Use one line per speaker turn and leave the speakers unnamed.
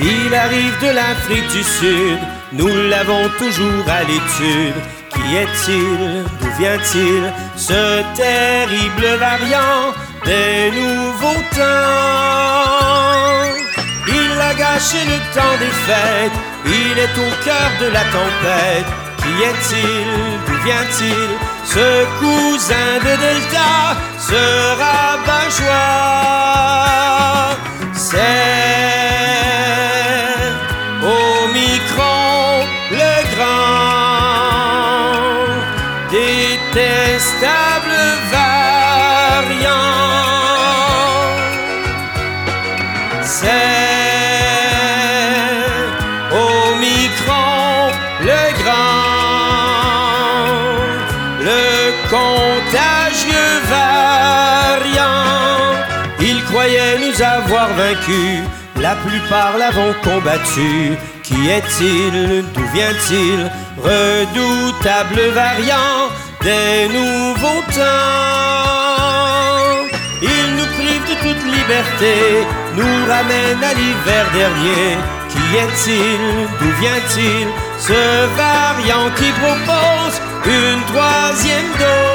Il arrive de l'Afrique du Sud, nous l'avons toujours à l'étude. Qui est-il D'où vient-il Ce terrible variant des nouveaux temps? Il a gâché le temps des fêtes, il est au cœur de la tempête. Qui est-il D'où vient-il Ce cousin de Delta, ce rabat-joie? Détestable variant. C'est Omicron le grand, le contagieux variant. Il croyait nous avoir vaincus, la plupart l'avons combattu. Qui est-il? D'où vient-il? Redoutable variant des nouveaux temps. Il nous prive de toute liberté, nous ramène à l'hiver dernier. Qui est-il D'où vient-il Ce variant qui propose une troisième dose?